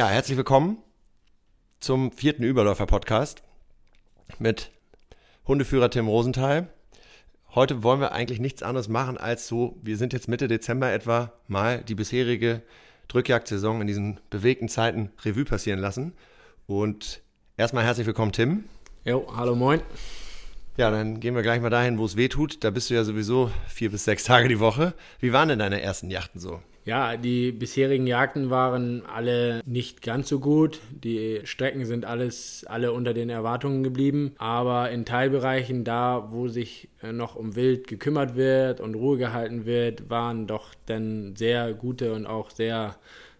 Ja, herzlich willkommen zum vierten Überläufer-Podcast mit Hundeführer Tim Rosenthal. Heute wollen wir eigentlich nichts anderes machen als so, wir sind jetzt Mitte Dezember etwa mal die bisherige Drückjagdsaison in diesen bewegten Zeiten Revue passieren lassen. Und erstmal herzlich willkommen, Tim. Jo, hallo, moin. Ja, dann gehen wir gleich mal dahin, wo es weh tut. Da bist du ja sowieso vier bis sechs Tage die Woche. Wie waren denn deine ersten Yachten so? Ja, die bisherigen Jagden waren alle nicht ganz so gut. Die Strecken sind alles alle unter den Erwartungen geblieben. Aber in Teilbereichen, da wo sich äh, noch um Wild gekümmert wird und Ruhe gehalten wird, waren doch dann sehr gute und auch sehr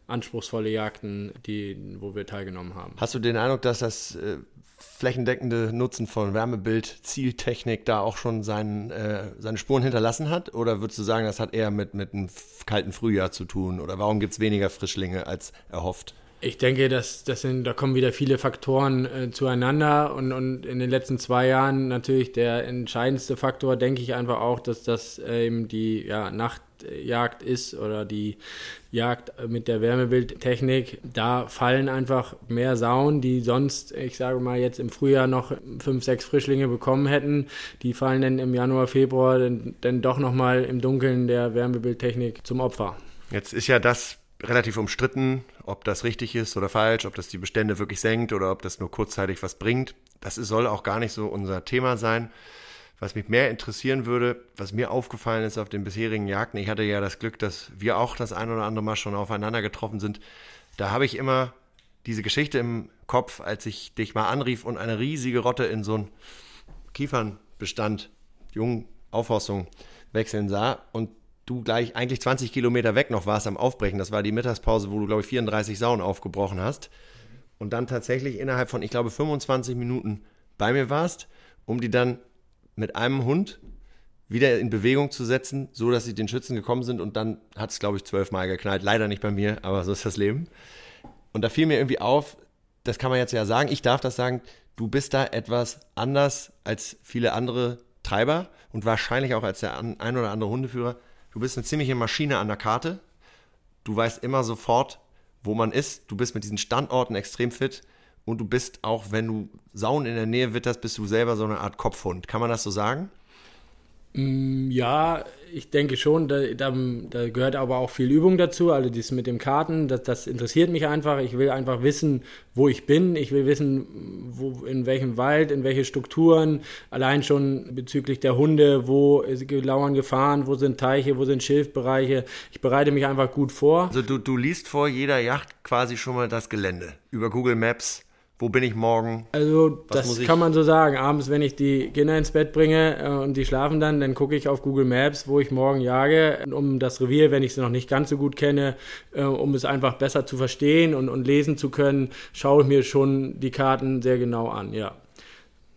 anspruchsvolle Jagden, die, wo wir teilgenommen haben. Hast du den Eindruck, dass das äh, flächendeckende Nutzen von Wärmebild, Zieltechnik da auch schon seinen, äh, seine Spuren hinterlassen hat? Oder würdest du sagen, das hat eher mit, mit einem kalten Frühjahr zu tun? Oder warum gibt es weniger Frischlinge als erhofft? Ich denke, dass das sind, da kommen wieder viele Faktoren äh, zueinander und, und in den letzten zwei Jahren natürlich der entscheidendste Faktor, denke ich einfach auch, dass das äh, eben die ja, Nachtjagd ist oder die Jagd mit der Wärmebildtechnik. Da fallen einfach mehr Sauen, die sonst, ich sage mal, jetzt im Frühjahr noch fünf, sechs Frischlinge bekommen hätten. Die fallen dann im Januar, Februar dann, dann doch nochmal im Dunkeln der Wärmebildtechnik zum Opfer. Jetzt ist ja das relativ umstritten, ob das richtig ist oder falsch, ob das die Bestände wirklich senkt oder ob das nur kurzzeitig was bringt. Das soll auch gar nicht so unser Thema sein. Was mich mehr interessieren würde, was mir aufgefallen ist auf den bisherigen Jagden, ich hatte ja das Glück, dass wir auch das ein oder andere Mal schon aufeinander getroffen sind. Da habe ich immer diese Geschichte im Kopf, als ich dich mal anrief und eine riesige Rotte in so einen Kiefernbestand, jungen Aufforstung wechseln sah. Und du gleich eigentlich 20 Kilometer weg noch warst am Aufbrechen. Das war die Mittagspause, wo du, glaube ich, 34 Sauen aufgebrochen hast. Und dann tatsächlich innerhalb von, ich glaube, 25 Minuten bei mir warst, um die dann mit einem Hund wieder in Bewegung zu setzen, so dass sie den Schützen gekommen sind. Und dann hat es, glaube ich, zwölfmal geknallt. Leider nicht bei mir, aber so ist das Leben. Und da fiel mir irgendwie auf, das kann man jetzt ja sagen, ich darf das sagen, du bist da etwas anders als viele andere Treiber und wahrscheinlich auch als der ein oder andere Hundeführer Du bist eine ziemliche Maschine an der Karte. Du weißt immer sofort, wo man ist. Du bist mit diesen Standorten extrem fit. Und du bist auch, wenn du Sauen in der Nähe witterst, bist du selber so eine Art Kopfhund. Kann man das so sagen? Mm, ja, ich denke schon, da, da, da, gehört aber auch viel Übung dazu. Also das mit dem Karten, das, das, interessiert mich einfach. Ich will einfach wissen, wo ich bin. Ich will wissen, wo, in welchem Wald, in welche Strukturen. Allein schon bezüglich der Hunde, wo lauern Gefahren, wo sind Teiche, wo sind Schilfbereiche. Ich bereite mich einfach gut vor. Also du, du liest vor jeder Yacht quasi schon mal das Gelände über Google Maps wo bin ich morgen? Also, Was das kann man so sagen. Abends, wenn ich die Kinder ins Bett bringe äh, und die schlafen dann, dann gucke ich auf Google Maps, wo ich morgen jage, um das Revier, wenn ich es noch nicht ganz so gut kenne, äh, um es einfach besser zu verstehen und, und lesen zu können, schaue ich mir schon die Karten sehr genau an, ja.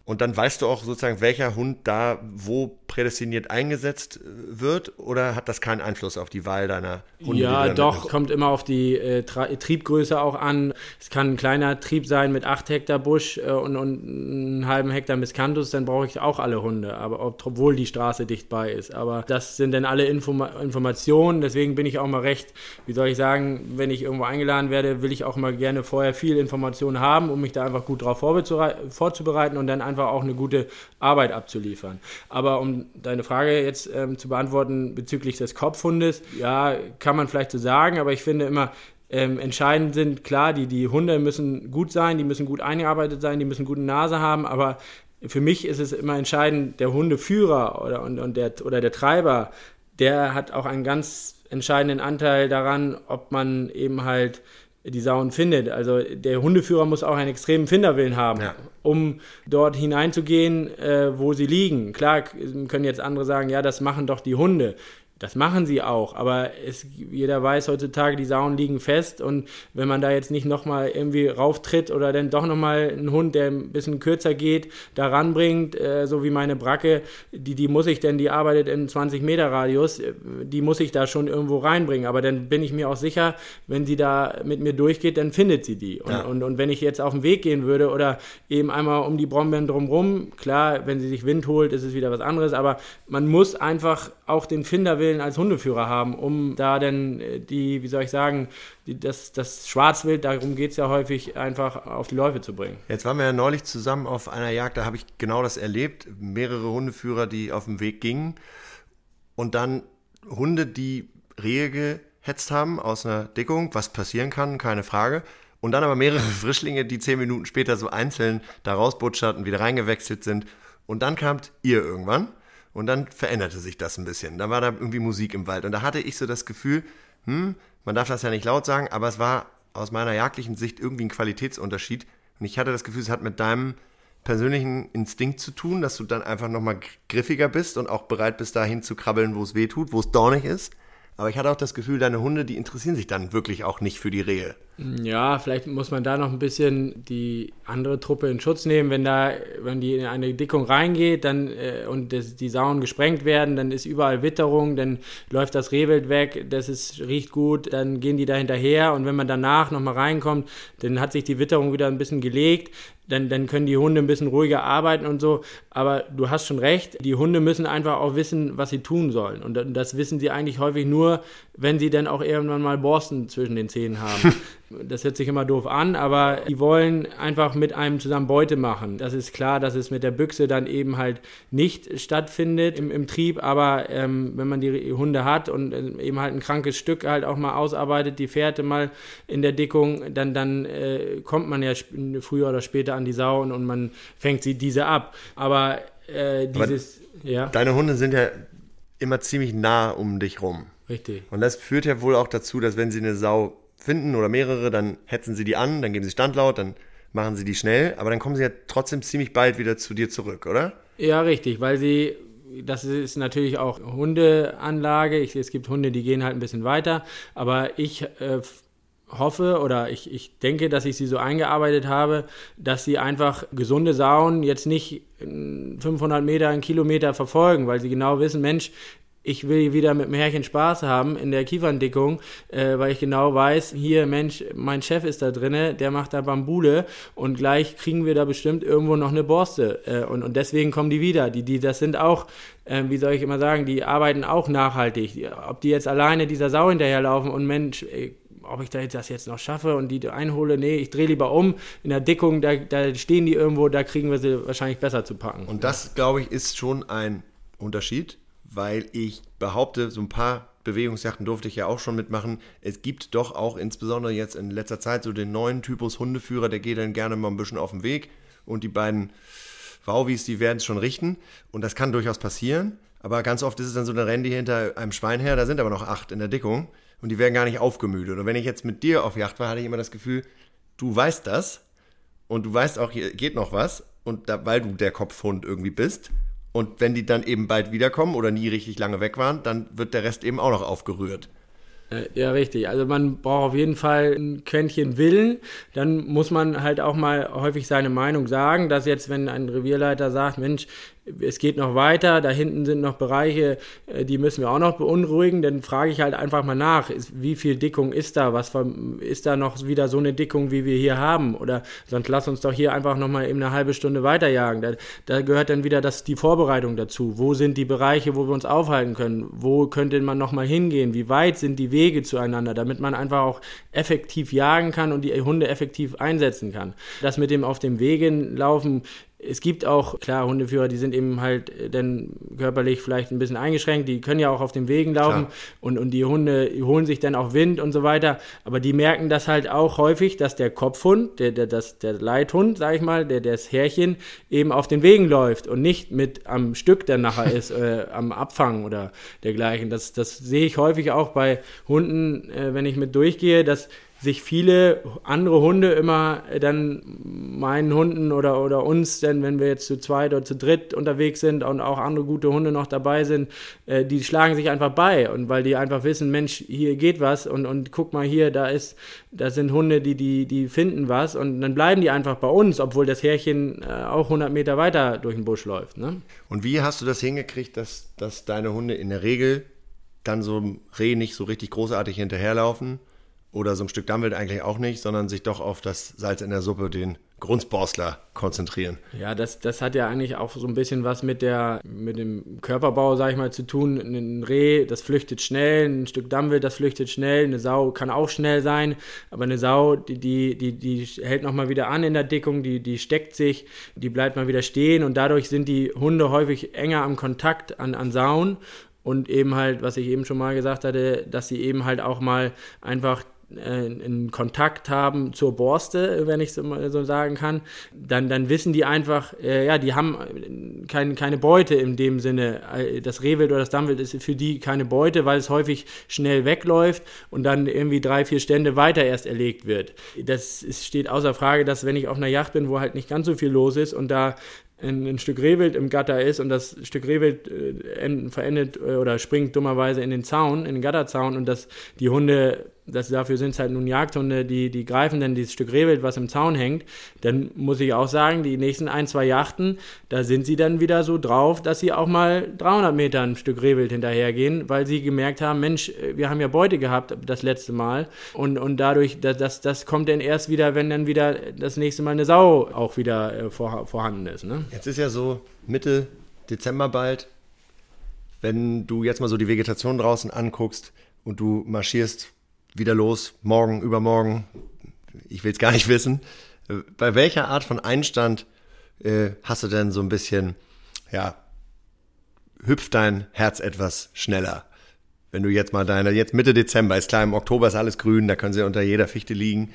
Und dann weißt du auch sozusagen, welcher Hund da wo prädestiniert eingesetzt äh, wird oder hat das keinen Einfluss auf die Wahl deiner Hunde? Ja, doch, kommt immer auf die äh, Triebgröße auch an. Es kann ein kleiner Trieb sein mit 8 Hektar Busch äh, und, und einen halben Hektar Miscanthus, dann brauche ich auch alle Hunde, aber obwohl die Straße dicht bei ist. Aber das sind dann alle Informa Informationen, deswegen bin ich auch mal recht, wie soll ich sagen, wenn ich irgendwo eingeladen werde, will ich auch mal gerne vorher viel Informationen haben, um mich da einfach gut darauf vorzubereiten und dann einfach einfach auch eine gute Arbeit abzuliefern. Aber um deine Frage jetzt ähm, zu beantworten bezüglich des Kopfhundes, ja, kann man vielleicht so sagen, aber ich finde immer, ähm, entscheidend sind, klar, die, die Hunde müssen gut sein, die müssen gut eingearbeitet sein, die müssen gute Nase haben, aber für mich ist es immer entscheidend, der Hundeführer oder, und, und der, oder der Treiber, der hat auch einen ganz entscheidenden Anteil daran, ob man eben halt die Sauen findet. Also der Hundeführer muss auch einen extremen Finderwillen haben, ja. Um dort hineinzugehen, äh, wo sie liegen. Klar können jetzt andere sagen, ja, das machen doch die Hunde. Das machen sie auch, aber es, jeder weiß heutzutage, die Sauen liegen fest und wenn man da jetzt nicht nochmal irgendwie rauftritt oder dann doch nochmal einen Hund, der ein bisschen kürzer geht, da ranbringt, äh, so wie meine Bracke, die, die muss ich denn, die arbeitet in 20 Meter Radius, äh, die muss ich da schon irgendwo reinbringen, aber dann bin ich mir auch sicher, wenn sie da mit mir durchgeht, dann findet sie die. Und, ja. und, und wenn ich jetzt auf den Weg gehen würde oder eben einmal um die Brombeeren drumrum, klar, wenn sie sich Wind holt, ist es wieder was anderes, aber man muss einfach auch den Finderwillen Willen als Hundeführer haben, um da dann äh, die, wie soll ich sagen, die, das, das Schwarzwild, darum geht es ja häufig, einfach auf die Läufe zu bringen. Jetzt waren wir ja neulich zusammen auf einer Jagd, da habe ich genau das erlebt. Mehrere Hundeführer, die auf dem Weg gingen und dann Hunde, die Rehe gehetzt haben aus einer Dickung, was passieren kann, keine Frage. Und dann aber mehrere Frischlinge, die zehn Minuten später so einzeln da rausbutscherten, wieder reingewechselt sind. Und dann kamt ihr irgendwann und dann veränderte sich das ein bisschen. Da war da irgendwie Musik im Wald. Und da hatte ich so das Gefühl, hm, man darf das ja nicht laut sagen, aber es war aus meiner jagdlichen Sicht irgendwie ein Qualitätsunterschied. Und ich hatte das Gefühl, es hat mit deinem persönlichen Instinkt zu tun, dass du dann einfach nochmal griffiger bist und auch bereit bist, dahin zu krabbeln, wo es weh tut, wo es dornig ist. Aber ich hatte auch das Gefühl, deine Hunde, die interessieren sich dann wirklich auch nicht für die Rehe. Ja, vielleicht muss man da noch ein bisschen die andere Truppe in Schutz nehmen. Wenn da, wenn die in eine Dickung reingeht dann, äh, und das, die Sauen gesprengt werden, dann ist überall Witterung, dann läuft das Rehwild weg, das ist, riecht gut, dann gehen die da hinterher und wenn man danach nochmal reinkommt, dann hat sich die Witterung wieder ein bisschen gelegt dann, dann können die Hunde ein bisschen ruhiger arbeiten und so. Aber du hast schon recht, die Hunde müssen einfach auch wissen, was sie tun sollen. Und das wissen sie eigentlich häufig nur, wenn sie dann auch irgendwann mal Borsten zwischen den Zähnen haben. Das hört sich immer doof an, aber die wollen einfach mit einem zusammen Beute machen. Das ist klar, dass es mit der Büchse dann eben halt nicht stattfindet im, im Trieb, aber ähm, wenn man die Hunde hat und äh, eben halt ein krankes Stück halt auch mal ausarbeitet, die Fährte mal in der Dickung, dann, dann äh, kommt man ja früher oder später an die Sau und, und man fängt sie diese ab. Aber äh, dieses, aber ja. Deine Hunde sind ja immer ziemlich nah um dich rum. Richtig. Und das führt ja wohl auch dazu, dass wenn sie eine Sau finden oder mehrere, dann hetzen sie die an, dann geben sie Standlaut, dann machen sie die schnell, aber dann kommen sie ja trotzdem ziemlich bald wieder zu dir zurück, oder? Ja, richtig, weil sie, das ist natürlich auch Hundeanlage. Ich, es gibt Hunde, die gehen halt ein bisschen weiter, aber ich äh, hoffe oder ich, ich denke, dass ich sie so eingearbeitet habe, dass sie einfach gesunde Sauen jetzt nicht 500 Meter, einen Kilometer verfolgen, weil sie genau wissen, Mensch, ich will wieder mit dem Härchen Spaß haben in der Kieferndickung, äh, weil ich genau weiß, hier, Mensch, mein Chef ist da drinne, der macht da Bambule und gleich kriegen wir da bestimmt irgendwo noch eine Borste. Äh, und, und deswegen kommen die wieder. Die, die, das sind auch, äh, wie soll ich immer sagen, die arbeiten auch nachhaltig. Ob die jetzt alleine dieser Sau hinterherlaufen und Mensch, ey, ob ich das jetzt noch schaffe und die einhole, nee, ich drehe lieber um. In der Dickung, da, da stehen die irgendwo, da kriegen wir sie wahrscheinlich besser zu packen. Und das, glaube ich, ist schon ein Unterschied weil ich behaupte, so ein paar Bewegungsjachten durfte ich ja auch schon mitmachen. Es gibt doch auch insbesondere jetzt in letzter Zeit so den neuen Typus Hundeführer, der geht dann gerne mal ein bisschen auf den Weg und die beiden Wauwis, die werden es schon richten und das kann durchaus passieren. Aber ganz oft ist es dann so, rennen die hinter einem Schwein her, da sind aber noch acht in der Dickung und die werden gar nicht aufgemüdet. Und wenn ich jetzt mit dir auf Yacht war, hatte ich immer das Gefühl, du weißt das und du weißt auch, hier geht noch was und da, weil du der Kopfhund irgendwie bist, und wenn die dann eben bald wiederkommen oder nie richtig lange weg waren, dann wird der Rest eben auch noch aufgerührt. Äh, ja, richtig. Also man braucht auf jeden Fall ein Quäntchen Willen. Dann muss man halt auch mal häufig seine Meinung sagen, dass jetzt, wenn ein Revierleiter sagt, Mensch, es geht noch weiter, da hinten sind noch Bereiche, äh, die müssen wir auch noch beunruhigen, dann frage ich halt einfach mal nach, wie viel Dickung ist da, was ist da noch wieder so eine Dickung, wie wir hier haben oder sonst lass uns doch hier einfach noch mal eben eine halbe Stunde weiterjagen. Da, da gehört dann wieder das, die Vorbereitung dazu. Wo sind die Bereiche, wo wir uns aufhalten können? Wo könnte man noch mal hingehen? Wie weit sind die Wege zueinander, damit man einfach auch effektiv jagen kann und die Hunde effektiv einsetzen kann. Das mit dem auf dem Wege laufen es gibt auch, klar, Hundeführer, die sind eben halt äh, dann körperlich vielleicht ein bisschen eingeschränkt, die können ja auch auf den Wegen laufen und, und die Hunde holen sich dann auch Wind und so weiter, aber die merken das halt auch häufig, dass der Kopfhund, der, der, das, der Leithund, sag ich mal, der, das Härchen eben auf den Wegen läuft und nicht mit am Stück dann nachher ist, äh, am Abfangen oder dergleichen. Das, das sehe ich häufig auch bei Hunden, äh, wenn ich mit durchgehe, dass sich viele andere Hunde immer dann meinen Hunden oder, oder uns, denn wenn wir jetzt zu zweit oder zu dritt unterwegs sind und auch andere gute Hunde noch dabei sind, äh, die schlagen sich einfach bei und weil die einfach wissen, Mensch, hier geht was und, und guck mal hier, da ist, da sind Hunde, die, die, die finden was und dann bleiben die einfach bei uns, obwohl das Härchen äh, auch 100 Meter weiter durch den Busch läuft. Ne? Und wie hast du das hingekriegt, dass, dass deine Hunde in der Regel dann so einem Reh nicht so richtig großartig hinterherlaufen? Oder so ein Stück Dammwild eigentlich auch nicht, sondern sich doch auf das Salz in der Suppe, den Grundsporstler konzentrieren. Ja, das, das hat ja eigentlich auch so ein bisschen was mit, der, mit dem Körperbau, sag ich mal, zu tun. Ein Reh, das flüchtet schnell, ein Stück Dammwild, das flüchtet schnell, eine Sau kann auch schnell sein, aber eine Sau, die, die, die, die hält nochmal wieder an in der Dickung, die, die steckt sich, die bleibt mal wieder stehen und dadurch sind die Hunde häufig enger am Kontakt an, an Sauen und eben halt, was ich eben schon mal gesagt hatte, dass sie eben halt auch mal einfach einen Kontakt haben zur Borste, wenn ich so, sagen kann, dann, dann wissen die einfach, äh, ja, die haben kein, keine Beute in dem Sinne. Das Rehwild oder das Dammwild ist für die keine Beute, weil es häufig schnell wegläuft und dann irgendwie drei, vier Stände weiter erst erlegt wird. Das ist, steht außer Frage, dass wenn ich auf einer Yacht bin, wo halt nicht ganz so viel los ist und da ein, ein, Stück Rehwild im Gatter ist und das Stück Rehwild äh, verendet äh, oder springt dummerweise in den Zaun, in den Gatterzaun und dass die Hunde das, dafür sind es halt nun Jagdhunde, die, die greifen dann dieses Stück Rehwild, was im Zaun hängt. Dann muss ich auch sagen, die nächsten ein, zwei Yachten, da sind sie dann wieder so drauf, dass sie auch mal 300 Meter ein Stück Rehwild hinterhergehen, weil sie gemerkt haben, Mensch, wir haben ja Beute gehabt das letzte Mal. Und, und dadurch, das, das kommt dann erst wieder, wenn dann wieder das nächste Mal eine Sau auch wieder äh, vor, vorhanden ist. Ne? Jetzt ist ja so Mitte Dezember bald. Wenn du jetzt mal so die Vegetation draußen anguckst und du marschierst wieder los, morgen, übermorgen, ich will es gar nicht wissen. Bei welcher Art von Einstand äh, hast du denn so ein bisschen, ja, hüpft dein Herz etwas schneller? Wenn du jetzt mal deine, jetzt Mitte Dezember, ist klar, im Oktober ist alles grün, da können sie unter jeder Fichte liegen.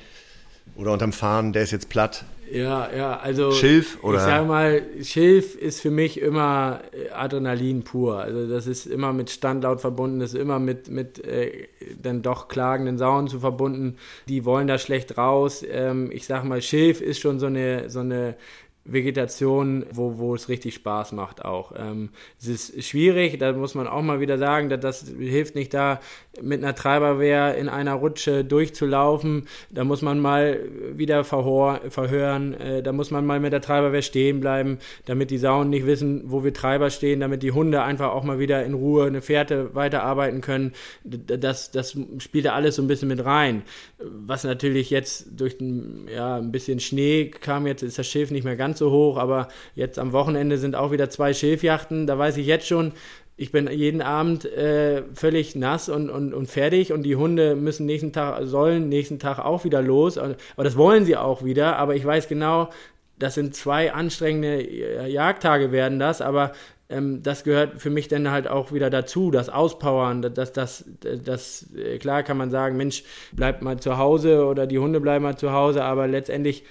Oder unterm Fahren, der ist jetzt platt. Ja, ja, also. Schilf oder? Ich sag mal, Schilf ist für mich immer äh, Adrenalin pur. Also, das ist immer mit Standlaut verbunden, das ist immer mit, mit äh, dann doch klagenden Sauen zu verbunden. Die wollen da schlecht raus. Ähm, ich sag mal, Schilf ist schon so eine, so eine Vegetation, wo, wo es richtig Spaß macht auch. Ähm, es ist schwierig, da muss man auch mal wieder sagen, dass das hilft nicht da mit einer Treiberwehr in einer Rutsche durchzulaufen. Da muss man mal wieder verhör, verhören, äh, da muss man mal mit der Treiberwehr stehen bleiben, damit die Sauen nicht wissen, wo wir Treiber stehen, damit die Hunde einfach auch mal wieder in Ruhe eine Fährte weiterarbeiten können. Das, das spielt da alles so ein bisschen mit rein. Was natürlich jetzt durch ein, ja, ein bisschen Schnee kam, jetzt ist das Schilf nicht mehr ganz so hoch, aber jetzt am Wochenende sind auch wieder zwei Schilfjachten. Da weiß ich jetzt schon, ich bin jeden Abend äh, völlig nass und, und, und fertig und die Hunde müssen nächsten Tag, sollen nächsten Tag auch wieder los. Aber das wollen sie auch wieder. Aber ich weiß genau, das sind zwei anstrengende äh, Jagdtage werden das, aber ähm, das gehört für mich dann halt auch wieder dazu, das Auspowern, das, das, das, das, äh, klar kann man sagen, Mensch, bleibt mal zu Hause oder die Hunde bleiben mal zu Hause, aber letztendlich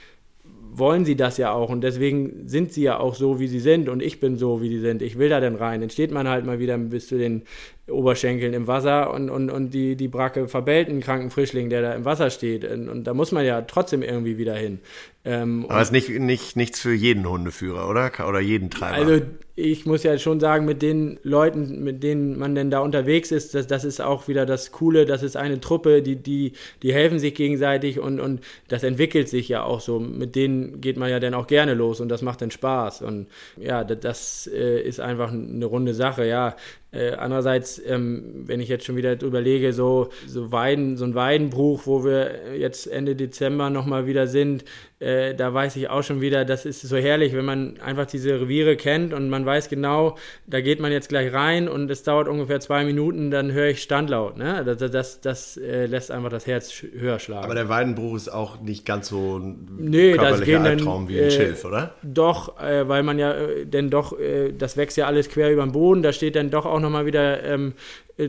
wollen sie das ja auch und deswegen sind sie ja auch so, wie sie sind und ich bin so, wie sie sind. Ich will da denn rein. Dann steht man halt mal wieder bis zu den Oberschenkeln im Wasser und, und, und die, die Bracke verbellt einen kranken Frischling, der da im Wasser steht. Und, und da muss man ja trotzdem irgendwie wieder hin. Ähm, Aber es ist nicht, nicht, nichts für jeden Hundeführer, oder? Oder jeden Treiber? Also ich muss ja schon sagen, mit den Leuten, mit denen man denn da unterwegs ist, das, das ist auch wieder das Coole, das ist eine Truppe, die, die, die helfen sich gegenseitig und, und das entwickelt sich ja auch so. Mit denen geht man ja dann auch gerne los und das macht dann Spaß. Und ja, das, das äh, ist einfach eine runde Sache, ja. Äh, andererseits, ähm, wenn ich jetzt schon wieder überlege, so, so, Weiden, so ein Weidenbruch, wo wir jetzt Ende Dezember nochmal wieder sind, äh, da weiß ich auch schon wieder, das ist so herrlich, wenn man einfach diese Reviere kennt und man weiß genau, da geht man jetzt gleich rein und es dauert ungefähr zwei Minuten, dann höre ich Standlaut. Ne? Das, das, das äh, lässt einfach das Herz höher schlagen. Aber der Weidenbruch ist auch nicht ganz so ein nee, körperlicher Albtraum wie ein äh, Schilf, oder? Doch, äh, weil man ja, denn doch, das wächst ja alles quer über den Boden, da steht dann doch auch nochmal wieder ähm,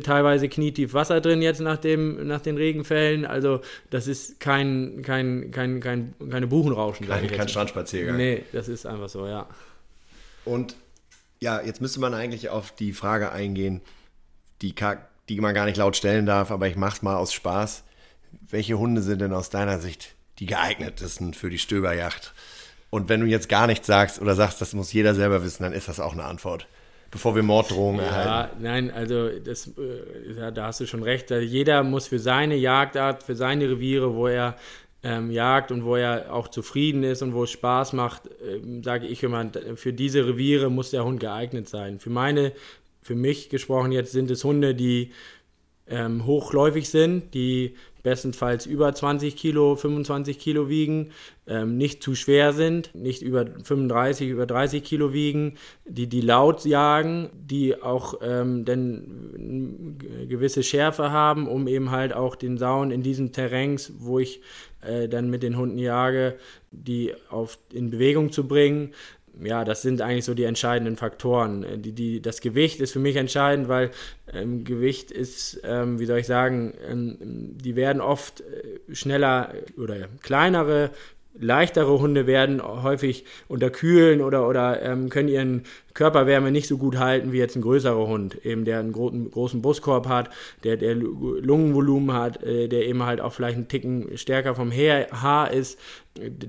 teilweise knietief Wasser drin jetzt nach, dem, nach den Regenfällen. Also das ist kein, kein, kein, kein keine Buchenrauschen. Kein, kein Strandspaziergang. Nee, das ist einfach so, ja. Und ja, jetzt müsste man eigentlich auf die Frage eingehen, die, die man gar nicht laut stellen darf, aber ich mach's mal aus Spaß. Welche Hunde sind denn aus deiner Sicht die geeignetesten für die Stöberjacht? Und wenn du jetzt gar nichts sagst oder sagst, das muss jeder selber wissen, dann ist das auch eine Antwort bevor wir Morddrohungen ja, erhalten. Nein, also das, äh, ja, da hast du schon recht. Also jeder muss für seine Jagdart, für seine Reviere, wo er ähm, jagt und wo er auch zufrieden ist und wo es Spaß macht, ähm, sage ich immer, für diese Reviere muss der Hund geeignet sein. Für meine, für mich gesprochen jetzt sind es Hunde, die ähm, hochläufig sind, die bestenfalls über 20 Kilo, 25 Kilo wiegen, ähm, nicht zu schwer sind, nicht über 35, über 30 Kilo wiegen, die die laut jagen, die auch ähm, dann gewisse Schärfe haben, um eben halt auch den Sauen in diesen Terrains, wo ich äh, dann mit den Hunden jage, die auf, in Bewegung zu bringen ja, das sind eigentlich so die entscheidenden Faktoren. Äh, die, die, das Gewicht ist für mich entscheidend, weil ähm, Gewicht ist, ähm, wie soll ich sagen, ähm, die werden oft äh, schneller oder kleinere leichtere Hunde werden häufig unterkühlen oder, oder ähm, können ihren Körperwärme nicht so gut halten wie jetzt ein größerer Hund, eben der einen großen, großen Brustkorb hat, der, der Lungenvolumen hat, äh, der eben halt auch vielleicht einen Ticken stärker vom Haar ist.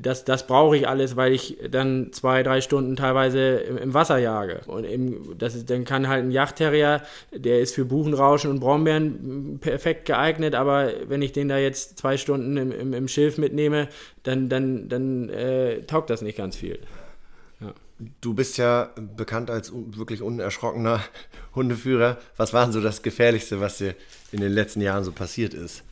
Das, das brauche ich alles, weil ich dann zwei, drei Stunden teilweise im, im Wasser jage. Und eben, das ist, dann kann halt ein Yachtterrier, der ist für Buchenrauschen und Brombeeren perfekt geeignet, aber wenn ich den da jetzt zwei Stunden im, im, im Schilf mitnehme, dann, dann, dann äh, taugt das nicht ganz viel. Du bist ja bekannt als wirklich unerschrockener Hundeführer. Was war denn so das Gefährlichste, was dir in den letzten Jahren so passiert ist?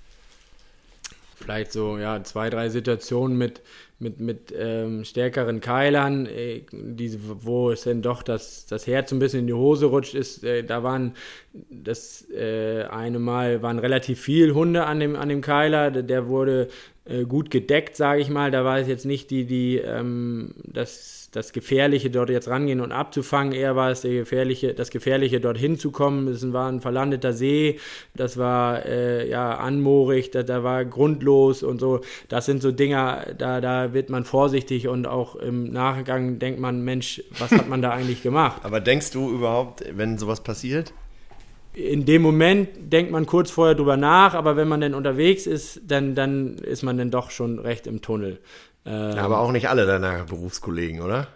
Vielleicht so, ja, zwei, drei Situationen mit, mit, mit ähm, stärkeren Keilern, äh, diese, wo es dann doch das, das Herz ein bisschen in die Hose rutscht, ist, äh, da waren das äh, eine Mal waren relativ viele Hunde an dem, an dem Keiler, der wurde äh, gut gedeckt, sage ich mal. Da war es jetzt nicht die, die ähm, das, das Gefährliche dort jetzt rangehen und abzufangen. Eher war es der Gefährliche, das Gefährliche dort hinzukommen. Es war ein verlandeter See, das war äh, ja anmoorig, da, da war grundlos und so. Das sind so Dinger, da, da wird man vorsichtig und auch im Nachgang denkt man, Mensch, was hat man da eigentlich gemacht? Aber denkst du überhaupt, wenn sowas passiert? In dem Moment denkt man kurz vorher drüber nach, aber wenn man dann unterwegs ist, dann, dann ist man dann doch schon recht im Tunnel. Ähm, aber auch nicht alle deiner Berufskollegen, oder?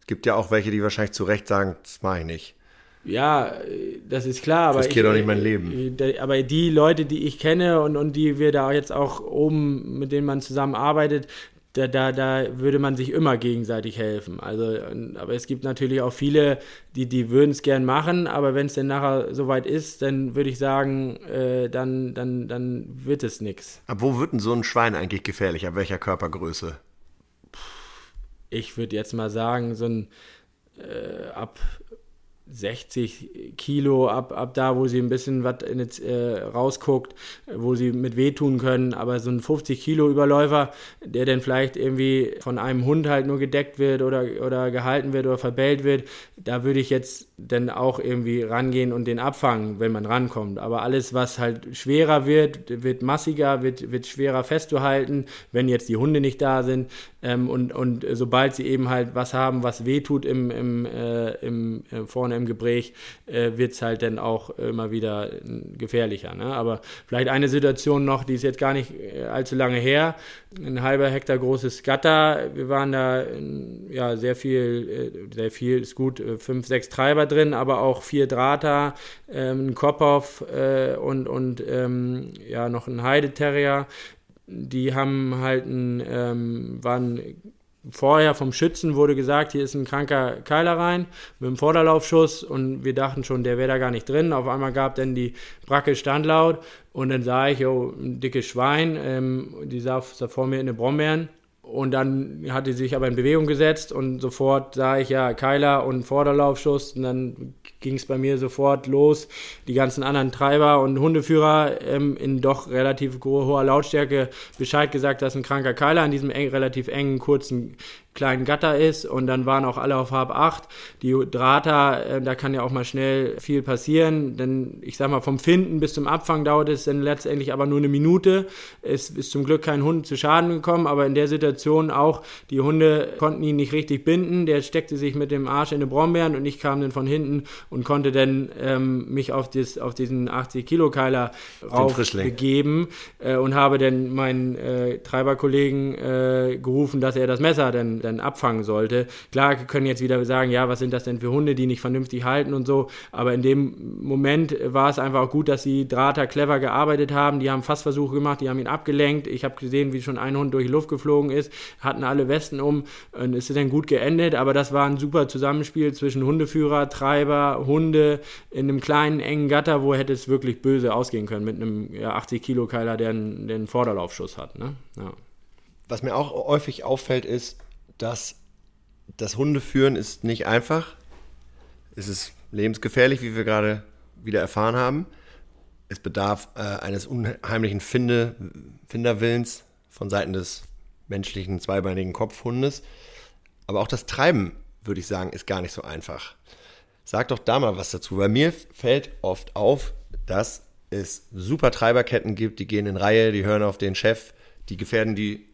Es gibt ja auch welche, die wahrscheinlich zu Recht sagen, das mache ich nicht. Ja, das ist klar, aber. Das riskiert doch nicht mein Leben. Aber die Leute, die ich kenne und, und die wir da jetzt auch oben, mit denen man zusammenarbeitet, da, da, da würde man sich immer gegenseitig helfen. Also, aber es gibt natürlich auch viele, die, die würden es gern machen, aber wenn es dann nachher soweit ist, dann würde ich sagen, äh, dann, dann, dann wird es nichts. Ab wo wird denn so ein Schwein eigentlich gefährlich? Ab welcher Körpergröße? Ich würde jetzt mal sagen, so ein äh, ab 60 Kilo ab, ab da, wo sie ein bisschen was äh, rausguckt, wo sie mit wehtun können. Aber so ein 50 Kilo Überläufer, der dann vielleicht irgendwie von einem Hund halt nur gedeckt wird oder, oder gehalten wird oder verbellt wird, da würde ich jetzt dann auch irgendwie rangehen und den abfangen, wenn man rankommt. Aber alles, was halt schwerer wird, wird massiger, wird, wird schwerer festzuhalten, wenn jetzt die Hunde nicht da sind. Ähm, und, und sobald sie eben halt was haben, was wehtut im, im, äh, im, äh, vorne im Gespräch, äh, wird es halt dann auch immer wieder gefährlicher. Ne? Aber vielleicht eine Situation noch, die ist jetzt gar nicht äh, allzu lange her. Ein halber Hektar großes Gatter. Wir waren da ja sehr viel, äh, sehr viel ist gut, äh, fünf, sechs Treiber drin, aber auch vier Drahter, ähm, ein Kopfhoff äh, und, und ähm, ja, noch ein Heideterrier. Die haben halt ein, ähm, waren vorher vom Schützen wurde gesagt, hier ist ein kranker Keiler rein mit einem Vorderlaufschuss und wir dachten schon, der wäre da gar nicht drin. Auf einmal gab dann die Bracke Standlaut und dann sah ich, oh, ein dickes Schwein, ähm, die sah, sah vor mir in eine Brombeeren und dann hat die sich aber in Bewegung gesetzt und sofort sah ich ja Keiler und Vorderlaufschuss und dann ging es bei mir sofort los. Die ganzen anderen Treiber und Hundeführer ähm, in doch relativ hoher Lautstärke Bescheid gesagt, dass ein kranker Keiler in diesem eng, relativ engen, kurzen kleinen Gatter ist und dann waren auch alle auf Hab 8. Die Drahter, äh, da kann ja auch mal schnell viel passieren, denn ich sag mal, vom Finden bis zum Abfang dauert es dann letztendlich aber nur eine Minute. Es ist zum Glück kein Hund zu Schaden gekommen, aber in der Situation auch, die Hunde konnten ihn nicht richtig binden, der steckte sich mit dem Arsch in eine Brombeeren und ich kam dann von hinten und konnte dann ähm, mich auf, das, auf diesen 80 Kilo Keiler raufbegeben äh, und habe dann meinen äh, Treiberkollegen äh, gerufen, dass er das Messer dann dann, abfangen sollte. Klar können jetzt wieder sagen, ja, was sind das denn für Hunde, die nicht vernünftig halten und so, aber in dem Moment war es einfach auch gut, dass die Drahter clever gearbeitet haben, die haben Fassversuche gemacht, die haben ihn abgelenkt, ich habe gesehen, wie schon ein Hund durch die Luft geflogen ist, hatten alle Westen um und es ist dann gut geendet, aber das war ein super Zusammenspiel zwischen Hundeführer, Treiber, Hunde in einem kleinen, engen Gatter, wo hätte es wirklich böse ausgehen können mit einem ja, 80 Kilo Keiler, der einen, der einen Vorderlaufschuss hat. Ne? Ja. Was mir auch häufig auffällt, ist, dass das Hundeführen ist nicht einfach. Es ist lebensgefährlich, wie wir gerade wieder erfahren haben. Es bedarf äh, eines unheimlichen Finde, Finderwillens von Seiten des menschlichen zweibeinigen Kopfhundes. Aber auch das Treiben, würde ich sagen, ist gar nicht so einfach. Sag doch da mal was dazu, weil mir fällt oft auf, dass es super Treiberketten gibt, die gehen in Reihe, die hören auf den Chef, die gefährden die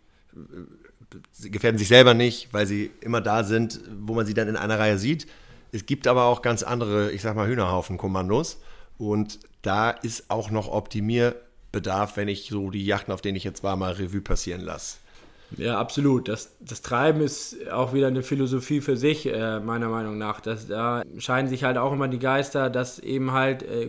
sie gefährden sich selber nicht, weil sie immer da sind, wo man sie dann in einer Reihe sieht. Es gibt aber auch ganz andere, ich sag mal, Hühnerhaufen-Kommandos. Und da ist auch noch Optimierbedarf, wenn ich so die Yachten, auf denen ich jetzt war, mal Revue passieren lasse. Ja, absolut. Das, das Treiben ist auch wieder eine Philosophie für sich, äh, meiner Meinung nach. Das, da scheiden sich halt auch immer die Geister, dass eben halt äh,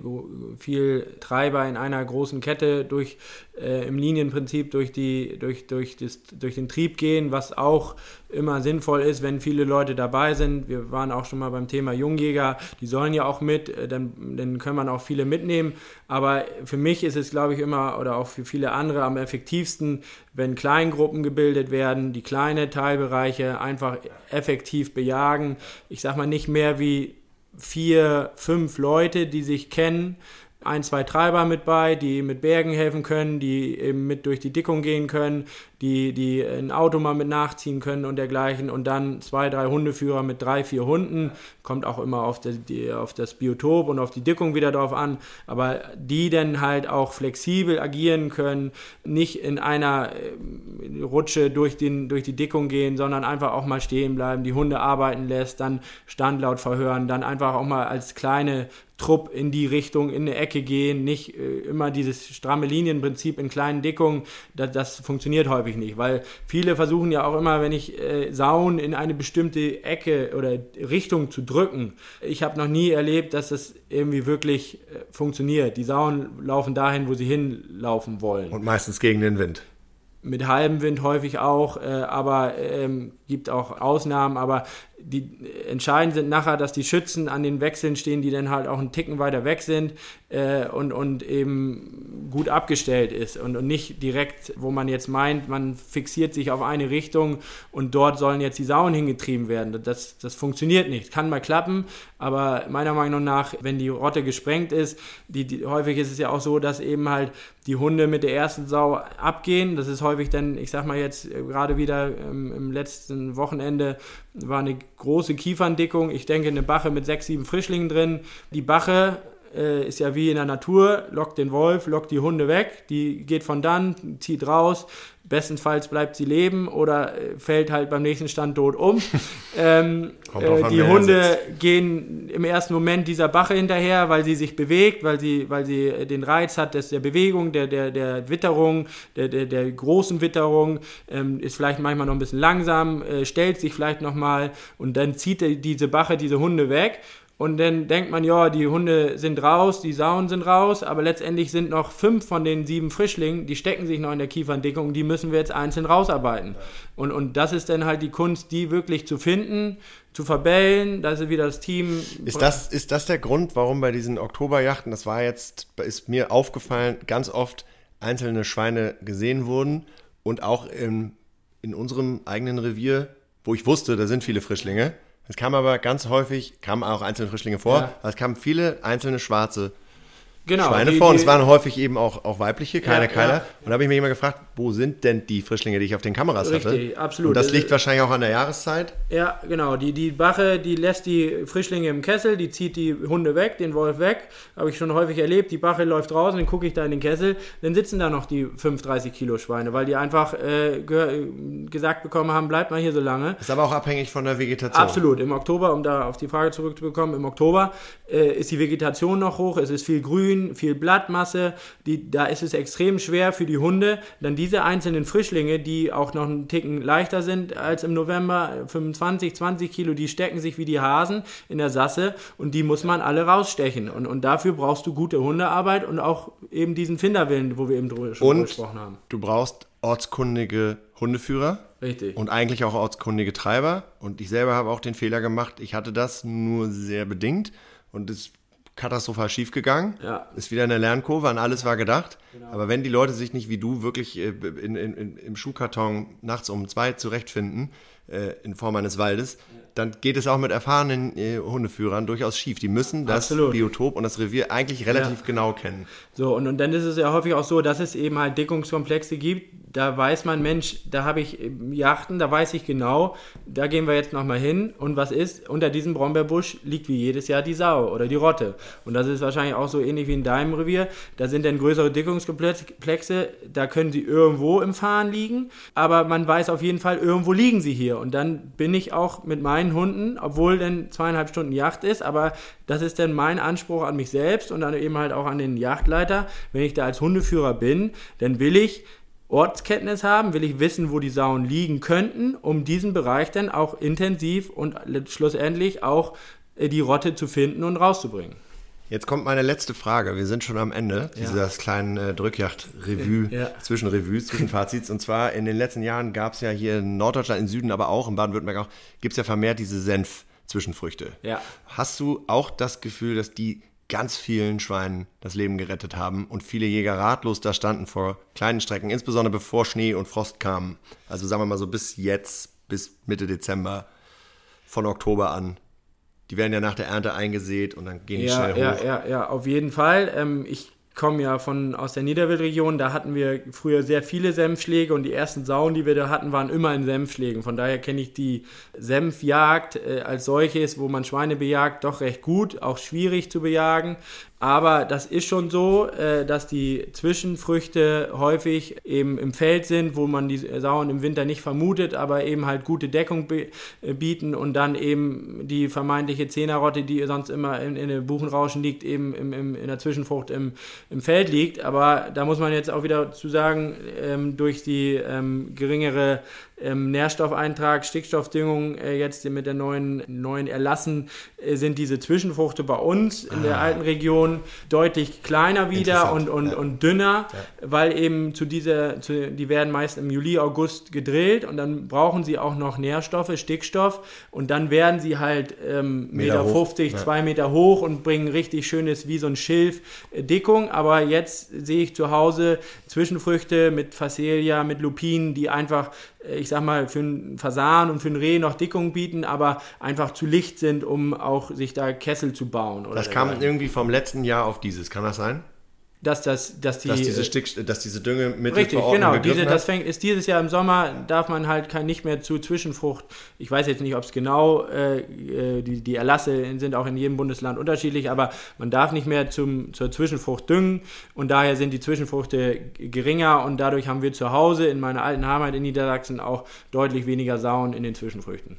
viel Treiber in einer großen Kette durch äh, im Linienprinzip durch, die, durch, durch, das, durch den Trieb gehen, was auch immer sinnvoll ist, wenn viele Leute dabei sind. Wir waren auch schon mal beim Thema Jungjäger, die sollen ja auch mit, äh, dann, dann können man auch viele mitnehmen. Aber für mich ist es, glaube ich, immer oder auch für viele andere am effektivsten, wenn Kleingruppen gebildet werden, die kleine Teilbereiche einfach effektiv bejagen. Ich sage mal nicht mehr wie vier, fünf Leute, die sich kennen, ein, zwei Treiber mit bei, die mit Bergen helfen können, die eben mit durch die Dickung gehen können, die, die ein Auto mal mit nachziehen können und dergleichen. Und dann zwei, drei Hundeführer mit drei, vier Hunden, kommt auch immer auf, die, die, auf das Biotop und auf die Dickung wieder drauf an, aber die dann halt auch flexibel agieren können, nicht in einer äh, Rutsche durch, den, durch die Dickung gehen, sondern einfach auch mal stehen bleiben, die Hunde arbeiten lässt, dann Standlaut verhören, dann einfach auch mal als kleine Trupp in die Richtung, in eine Ecke gehen, nicht äh, immer dieses stramme Linienprinzip in kleinen Dickungen, das, das, funktioniert häufig nicht, weil viele versuchen ja auch immer, wenn ich äh, Sauen in eine bestimmte Ecke oder Richtung zu drücken. Ich habe noch nie erlebt, dass das irgendwie wirklich äh, funktioniert. Die Sauen laufen dahin, wo sie hinlaufen wollen. Und meistens gegen den Wind mit halbem Wind häufig auch, äh, aber ähm, gibt auch Ausnahmen, aber die entscheidend sind nachher, dass die Schützen an den Wechseln stehen, die dann halt auch einen Ticken weiter weg sind äh, und, und eben gut abgestellt ist und, und nicht direkt, wo man jetzt meint, man fixiert sich auf eine Richtung und dort sollen jetzt die Sauen hingetrieben werden. Das, das funktioniert nicht. Kann mal klappen, aber meiner Meinung nach, wenn die Rotte gesprengt ist, die, die, häufig ist es ja auch so, dass eben halt die Hunde mit der ersten Sau abgehen. Das ist häufig dann, ich sag mal jetzt äh, gerade wieder ähm, im letzten Wochenende war eine große Kieferndickung. Ich denke, eine Bache mit sechs, sieben Frischlingen drin. Die Bache äh, ist ja wie in der Natur, lockt den Wolf, lockt die Hunde weg, die geht von dann, zieht raus, bestenfalls bleibt sie leben oder äh, fällt halt beim nächsten Stand tot um. ähm, äh, die Hunde gehen im ersten Moment dieser Bache hinterher, weil sie sich bewegt, weil sie, weil sie äh, den Reiz hat des, der Bewegung, der, der, der Witterung, der, der, der großen Witterung, ähm, ist vielleicht manchmal noch ein bisschen langsam, äh, stellt sich vielleicht nochmal und dann zieht diese Bache diese Hunde weg und dann denkt man, ja, die Hunde sind raus, die Sauen sind raus, aber letztendlich sind noch fünf von den sieben Frischlingen, die stecken sich noch in der Kieferndickung, die müssen wir jetzt einzeln rausarbeiten. Und, und das ist dann halt die Kunst, die wirklich zu finden, zu verbellen, da ist wieder das Team. Ist das, ist das der Grund, warum bei diesen Oktoberjachten, das war jetzt, ist mir aufgefallen, ganz oft einzelne Schweine gesehen wurden und auch in, in unserem eigenen Revier, wo ich wusste, da sind viele Frischlinge, es kam aber ganz häufig, kamen auch einzelne Frischlinge vor, ja. aber es kamen viele einzelne schwarze genau, Schweine die, vor. Und es waren häufig eben auch, auch weibliche, keine ja, Keiler. Ja. Und da habe ich mich immer gefragt, wo sind denn die Frischlinge, die ich auf den Kameras Richtig, hatte? absolut. Und das liegt wahrscheinlich auch an der Jahreszeit. Ja, genau. Die, die Bache, die lässt die Frischlinge im Kessel, die zieht die Hunde weg, den Wolf weg. Habe ich schon häufig erlebt. Die Bache läuft raus, dann gucke ich da in den Kessel. Dann sitzen da noch die 35 Kilo Schweine, weil die einfach äh, gesagt bekommen haben, bleibt mal hier so lange. Ist aber auch abhängig von der Vegetation. Absolut. Im Oktober, um da auf die Frage zurückzubekommen, im Oktober äh, ist die Vegetation noch hoch, es ist viel Grün, viel Blattmasse. Die, da ist es extrem schwer für die Hunde, dann diese einzelnen Frischlinge, die auch noch einen Ticken leichter sind als im November, 25 25, 20 Kilo, die stecken sich wie die Hasen in der Sasse und die muss man alle rausstechen. Und, und dafür brauchst du gute Hundearbeit und auch eben diesen Finderwillen, wo wir eben drüber schon und gesprochen haben. Du brauchst ortskundige Hundeführer. Richtig. Und eigentlich auch ortskundige Treiber. Und ich selber habe auch den Fehler gemacht. Ich hatte das nur sehr bedingt. Und es katastrophal schief gegangen. Ja. Ist wieder eine Lernkurve, an alles war gedacht. Genau. Aber wenn die Leute sich nicht wie du wirklich äh, in, in, in, im Schuhkarton nachts um zwei zurechtfinden, äh, in Form eines Waldes, dann geht es auch mit erfahrenen äh, Hundeführern durchaus schief. Die müssen das Absolut. Biotop und das Revier eigentlich relativ ja. genau kennen. So, und, und dann ist es ja häufig auch so, dass es eben halt Dickungskomplexe gibt. Da weiß man, Mensch, da habe ich Yachten, da weiß ich genau, da gehen wir jetzt nochmal hin. Und was ist? Unter diesem Brombeerbusch liegt wie jedes Jahr die Sau oder die Rotte. Und das ist wahrscheinlich auch so ähnlich wie in deinem Revier. Da sind dann größere Dickungskomplexe, da können sie irgendwo im Fahren liegen, aber man weiß auf jeden Fall, irgendwo liegen sie hier. Und dann bin ich auch mit meinen Hunden, obwohl dann zweieinhalb Stunden Yacht ist, aber das ist dann mein Anspruch an mich selbst und dann eben halt auch an den Yachtleiter. Wenn ich da als Hundeführer bin, dann will ich Ortskenntnis haben, will ich wissen, wo die Sauen liegen könnten, um diesen Bereich dann auch intensiv und schlussendlich auch äh, die Rotte zu finden und rauszubringen. Jetzt kommt meine letzte Frage. Wir sind schon am Ende ja. dieses kleinen äh, Drückjacht-Revue, ja. Zwischenrevues, Zwischenfazits. Und zwar in den letzten Jahren gab es ja hier in Norddeutschland, im Süden, aber auch in Baden-Württemberg auch, gibt es ja vermehrt diese Senf-Zwischenfrüchte. Ja. Hast du auch das Gefühl, dass die ganz vielen Schweinen das Leben gerettet haben und viele Jäger ratlos da standen vor kleinen Strecken, insbesondere bevor Schnee und Frost kamen. Also sagen wir mal so bis jetzt, bis Mitte Dezember, von Oktober an die werden ja nach der Ernte eingesät und dann gehen die ja, schnell ja, hoch. Ja, ja, ja, auf jeden Fall. Ähm, ich komme ja von, aus der Niederwildregion, da hatten wir früher sehr viele Senfschläge und die ersten Sauen, die wir da hatten, waren immer in Senfschlägen. Von daher kenne ich die Senfjagd äh, als solches, wo man Schweine bejagt, doch recht gut, auch schwierig zu bejagen. Aber das ist schon so, äh, dass die Zwischenfrüchte häufig eben im Feld sind, wo man die Sauen im Winter nicht vermutet, aber eben halt gute Deckung äh, bieten und dann eben die vermeintliche Zehnerrotte, die sonst immer in, in den Buchenrauschen liegt, eben im, im, in der Zwischenfrucht im, im Feld liegt. Aber da muss man jetzt auch wieder zu sagen, ähm, durch die ähm, geringere ähm, Nährstoffeintrag, Stickstoffdüngung äh, jetzt mit der neuen, neuen Erlassen äh, sind diese Zwischenfruchte bei uns in ah. der alten Region deutlich kleiner wieder und, und, ja. und dünner, ja. weil eben zu dieser, zu, die werden meist im Juli, August gedrillt und dann brauchen sie auch noch Nährstoffe, Stickstoff und dann werden sie halt ähm, Meter, Meter 50, ja. zwei Meter hoch und bringen richtig schönes, wie so ein Schilf, äh, Dickung, aber jetzt sehe ich zu Hause Zwischenfrüchte mit Phacelia, mit Lupinen, die einfach ich sag mal, für einen Fasan und für einen Reh noch Dickung bieten, aber einfach zu licht sind, um auch sich da Kessel zu bauen. das kam irgendwie vom letzten Jahr auf dieses, kann das sein? Dass, das, dass, die, dass, diese Stick, dass diese Düngemittel Richtig, genau. Diese, das fängt, ist dieses Jahr im Sommer, darf man halt kein, nicht mehr zu Zwischenfrucht. Ich weiß jetzt nicht, ob es genau, äh, äh, die, die Erlasse sind auch in jedem Bundesland unterschiedlich, aber man darf nicht mehr zum, zur Zwischenfrucht düngen und daher sind die Zwischenfrüchte geringer und dadurch haben wir zu Hause in meiner alten Heimat in Niedersachsen auch deutlich weniger Sauen in den Zwischenfrüchten.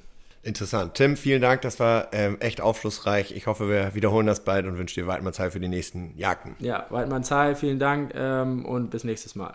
Interessant. Tim, vielen Dank. Das war ähm, echt aufschlussreich. Ich hoffe, wir wiederholen das bald und wünsche dir Weidmann Zeit für die nächsten Jagden. Ja, Weidmann Zeit, vielen Dank ähm, und bis nächstes Mal.